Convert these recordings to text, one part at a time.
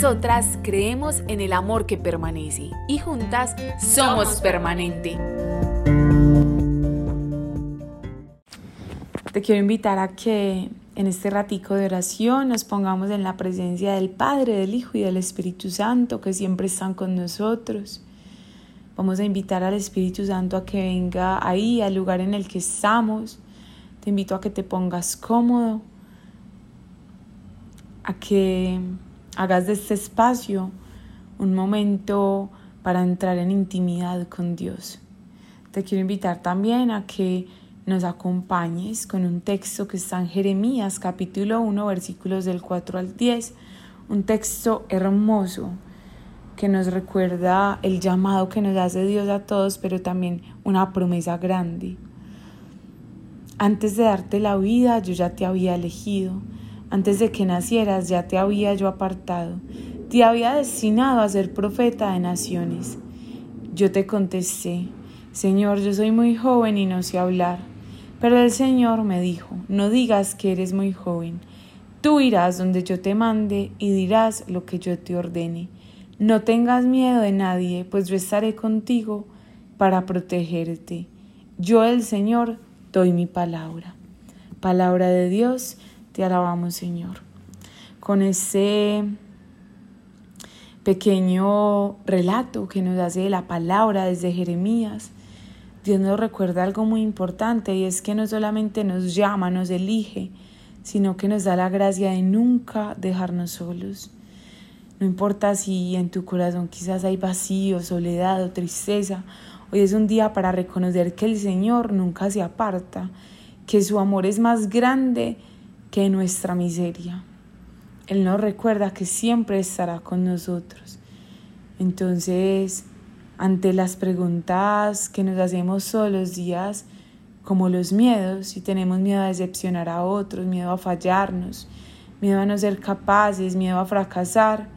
Nosotras creemos en el amor que permanece y juntas somos permanente. Te quiero invitar a que en este ratico de oración nos pongamos en la presencia del Padre, del Hijo y del Espíritu Santo que siempre están con nosotros. Vamos a invitar al Espíritu Santo a que venga ahí, al lugar en el que estamos. Te invito a que te pongas cómodo, a que hagas de este espacio un momento para entrar en intimidad con Dios. Te quiero invitar también a que nos acompañes con un texto que está en Jeremías capítulo 1 versículos del 4 al 10, un texto hermoso que nos recuerda el llamado que nos hace Dios a todos, pero también una promesa grande. Antes de darte la vida, yo ya te había elegido. Antes de que nacieras, ya te había yo apartado. Te había destinado a ser profeta de naciones. Yo te contesté, Señor, yo soy muy joven y no sé hablar. Pero el Señor me dijo, no digas que eres muy joven. Tú irás donde yo te mande y dirás lo que yo te ordene. No tengas miedo de nadie, pues yo estaré contigo para protegerte. Yo, el Señor, doy mi palabra. Palabra de Dios, te alabamos, Señor. Con ese pequeño relato que nos hace la palabra desde Jeremías, Dios nos recuerda algo muy importante y es que no solamente nos llama, nos elige, sino que nos da la gracia de nunca dejarnos solos. No importa si en tu corazón quizás hay vacío, soledad o tristeza. Hoy es un día para reconocer que el Señor nunca se aparta, que su amor es más grande que nuestra miseria. Él nos recuerda que siempre estará con nosotros. Entonces, ante las preguntas que nos hacemos todos los días, como los miedos, si tenemos miedo a decepcionar a otros, miedo a fallarnos, miedo a no ser capaces, miedo a fracasar,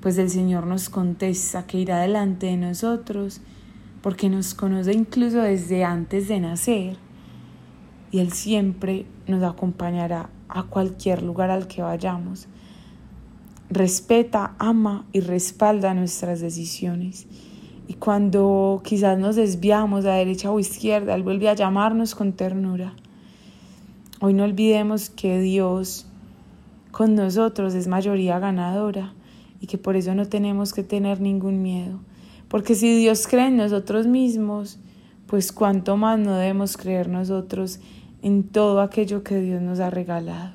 pues el Señor nos contesta que irá delante de nosotros, porque nos conoce incluso desde antes de nacer, y Él siempre nos acompañará a cualquier lugar al que vayamos. Respeta, ama y respalda nuestras decisiones. Y cuando quizás nos desviamos a derecha o izquierda, Él vuelve a llamarnos con ternura. Hoy no olvidemos que Dios con nosotros es mayoría ganadora y que por eso no tenemos que tener ningún miedo. Porque si Dios cree en nosotros mismos, pues cuánto más no debemos creer nosotros en todo aquello que Dios nos ha regalado.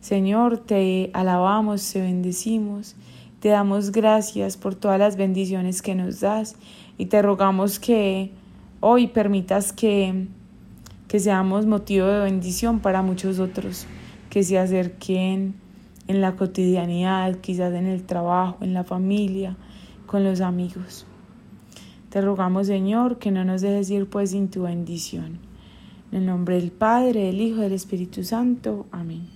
Señor, te alabamos, te bendecimos, te damos gracias por todas las bendiciones que nos das y te rogamos que hoy permitas que, que seamos motivo de bendición para muchos otros, que se acerquen en la cotidianidad, quizás en el trabajo, en la familia, con los amigos. Te rogamos, Señor, que no nos dejes ir pues sin tu bendición. En el nombre del Padre, del Hijo del Espíritu Santo. Amén.